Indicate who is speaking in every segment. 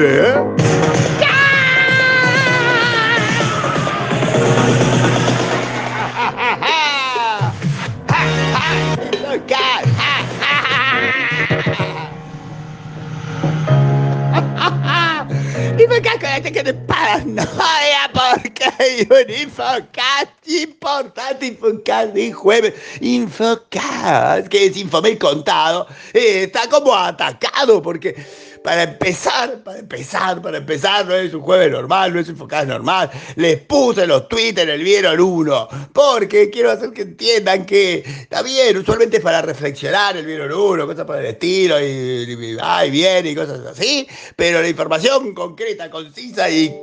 Speaker 1: ¿eh? Y me cago que te paranoia porque hay un Infocast importante, Infocast de jueves. Infocast, que es Infomel contado, eh, está como atacado porque para empezar, para empezar, para empezar, no es un jueves normal, no es un Infocast normal. Les puse los tweets en el Vieron Uno, porque quiero hacer que entiendan que está bien, usualmente es para reflexionar el Vieron Uno, cosas por el estilo, y, y, ay, bien, y cosas así, pero la información concreta, concisa y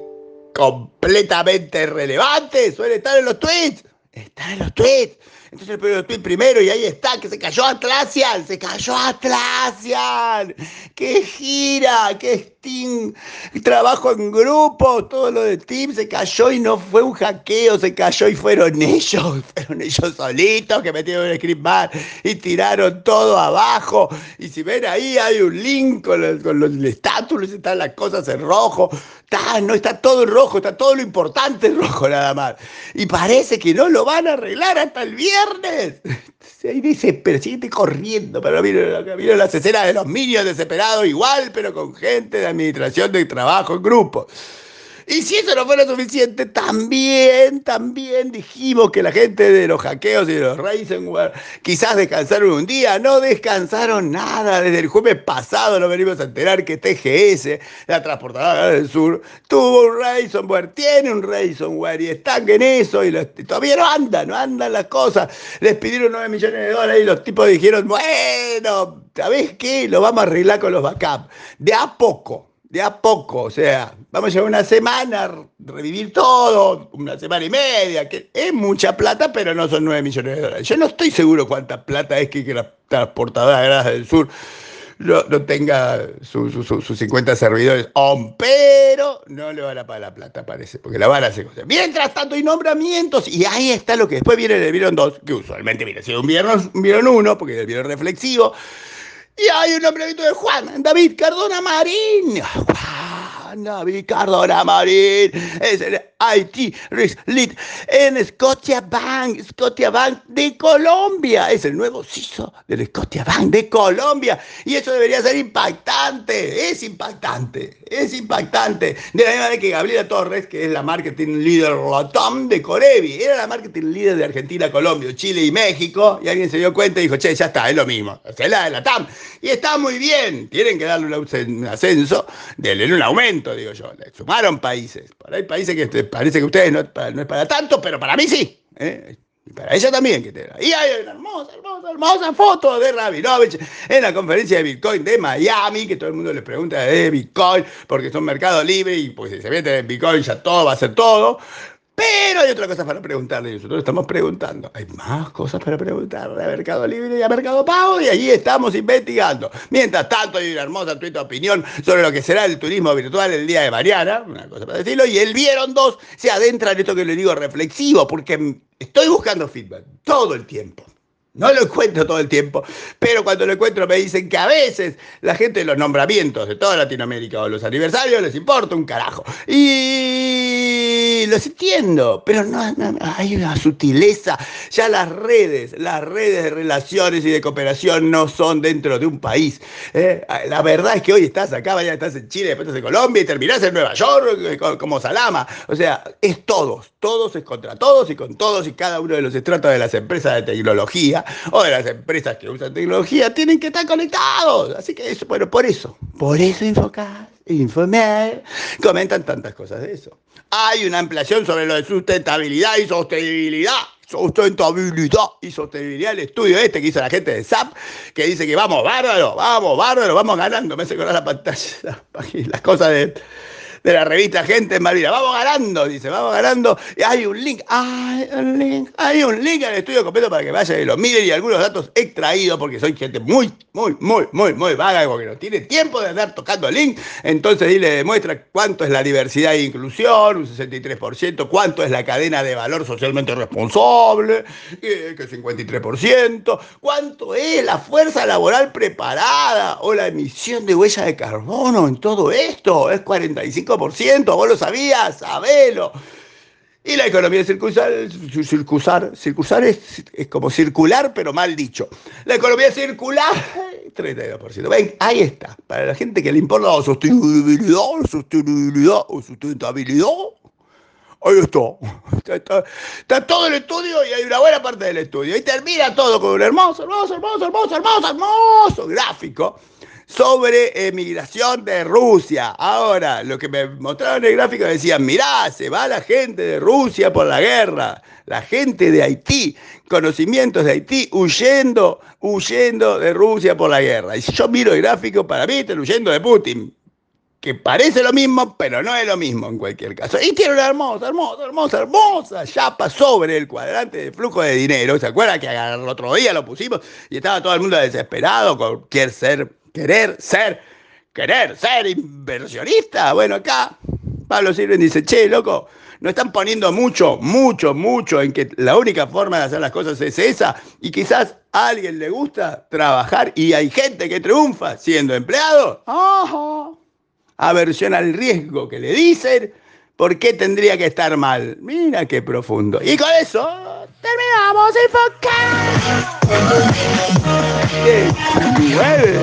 Speaker 1: completamente relevante suele estar en los tweets. Está en los tweets. Entonces el tweet primero y ahí está, que se cayó Atlassian, se cayó Atlassian. ¡Qué gira! ¡Qué Steam! Trabajo en grupo, todo lo de Team se cayó y no fue un hackeo, se cayó y fueron ellos, fueron ellos solitos que metieron el script bar y tiraron todo abajo. Y si ven ahí hay un link con los, con los estátulos, están las cosas en rojo. Está, no está todo en rojo, está todo lo importante en rojo nada más. Y parece que no lo van a arreglar hasta el viernes. Ahí dice, pero sigue corriendo. Pero vieron las escenas de los niños desesperados igual, pero con gente de administración de trabajo en grupo. Y si eso no fuera suficiente, también, también dijimos que la gente de los hackeos y de los ransomware quizás descansaron un día. No descansaron nada. Desde el jueves pasado nos venimos a enterar que TGS, la transportadora del sur, tuvo un ransomware, tiene un ransomware y están en eso y, todavía no andan, no andan las cosas. Les pidieron 9 millones de dólares y los tipos dijeron, bueno, ¿sabés qué? Lo vamos a arreglar con los backups. De a poco de a poco, o sea, vamos a llevar una semana, revivir todo, una semana y media, que es mucha plata, pero no son 9 millones de dólares. Yo no estoy seguro cuánta plata es que, que la transportadora de grasas del sur no, tenga sus 50 servidores pero no le van a pagar la plata, parece, porque la van a hacer. Mientras tanto hay nombramientos, y ahí está lo que después viene el vieron 2, que usualmente viene siendo un viernes, vieron 1, porque es el vieron reflexivo, y hay un nombramiento de Juan David Cardona Marín. Juan David Cardona Marín es el IT Lead en Scotia Bank, Scotia Bank de Colombia. Es el nuevo CISO del Scotia Bank de Colombia. Y eso debería ser impactante. Es impactante. Es impactante. De la misma manera que Gabriela Torres, que es la marketing leader Latam de Corevi, era la marketing leader de Argentina, Colombia, Chile y México. Y alguien se dio cuenta y dijo, che, ya está, es lo mismo. Es la de Latam. Y está muy bien. Tienen que darle un ascenso, denle un aumento, digo yo. Le sumaron países. Por ahí países que parece que ustedes no, es para tanto, pero para mí sí. ¿eh? Y para ella también. Y hay una hermosa, hermosa, hermosa foto de Rabinovich en la conferencia de Bitcoin de Miami, que todo el mundo le pregunta de Bitcoin, porque son mercado libre y pues si se mete en Bitcoin ya todo va a ser todo. Pero hay otra cosa para preguntarle. Nosotros estamos preguntando. Hay más cosas para preguntarle a Mercado Libre y a Mercado Pago y allí estamos investigando. Mientras tanto, hay una hermosa tuita opinión sobre lo que será el turismo virtual el día de mañana. Una cosa para decirlo. Y el vieron dos se adentra en esto que le digo reflexivo, porque estoy buscando feedback todo el tiempo. No lo encuentro todo el tiempo, pero cuando lo encuentro me dicen que a veces la gente de los nombramientos de toda Latinoamérica o los aniversarios les importa un carajo. Y los entiendo, pero no, hay una sutileza. Ya las redes, las redes de relaciones y de cooperación no son dentro de un país. ¿eh? La verdad es que hoy estás acá, mañana estás en Chile, después estás en Colombia y terminás en Nueva York eh, como Salama. O sea, es todos, todos es contra todos y con todos y cada uno de los estratos de las empresas de tecnología o de las empresas que usan tecnología tienen que estar conectados. Así que eso, bueno, por eso, por eso Infocast, Infomer, comentan tantas cosas de eso. Hay una ampliación sobre lo de sustentabilidad y sostenibilidad sustentabilidad y sostenibilidad el estudio este que hizo la gente de SAP, que dice que vamos bárbaro, vamos bárbaro, vamos ganando. Me hace correr la pantalla, las cosas de, de la revista Gente en Malvinas. Vamos ganando, dice, vamos ganando. Y hay un link, hay un link, hay un link al estudio completo para que vayan y lo miren y algunos datos extraídos, porque soy gente muy, muy, muy, muy, muy vaga, porque no tiene tiempo de andar tocando el link. Entonces ahí le demuestra cuánto es la diversidad e inclusión, un 63%, cuánto es la cadena de valor socialmente responsable, que 53%, cuánto es la fuerza laboral preparada o la emisión de huella de carbono en todo esto. Es 45%, vos lo sabías, sabelo. Y la economía circular, circular, circular es, es, como circular, pero mal dicho. La economía circular, 32%. Ven, ahí está. Para la gente que le importa la sostenibilidad, sostenibilidad o sustentabilidad, ahí está. Está, está. todo el estudio y hay una buena parte del estudio. Y termina todo con un hermoso, hermoso, hermoso, hermoso, hermoso, hermoso gráfico sobre emigración de Rusia. Ahora, lo que me mostraron en el gráfico decían, mirá, se va la gente de Rusia por la guerra, la gente de Haití, conocimientos de Haití, huyendo, huyendo de Rusia por la guerra. Y si yo miro el gráfico, para mí están huyendo de Putin, que parece lo mismo, pero no es lo mismo en cualquier caso. Y tiene una hermosa, hermosa, hermosa, hermosa chapa sobre el cuadrante de flujo de dinero. ¿Se acuerdan que el otro día lo pusimos y estaba todo el mundo desesperado cualquier ser querer ser, querer ser inversionista. Bueno, acá Pablo Sirven dice, che, loco, no están poniendo mucho, mucho, mucho en que la única forma de hacer las cosas es esa y quizás a alguien le gusta trabajar y hay gente que triunfa siendo empleado. Ajá. Aversión al riesgo que le dicen, ¿por qué tendría que estar mal? Mira qué profundo. Y con eso terminamos el Hey, ready.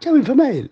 Speaker 1: Chau, enfermero.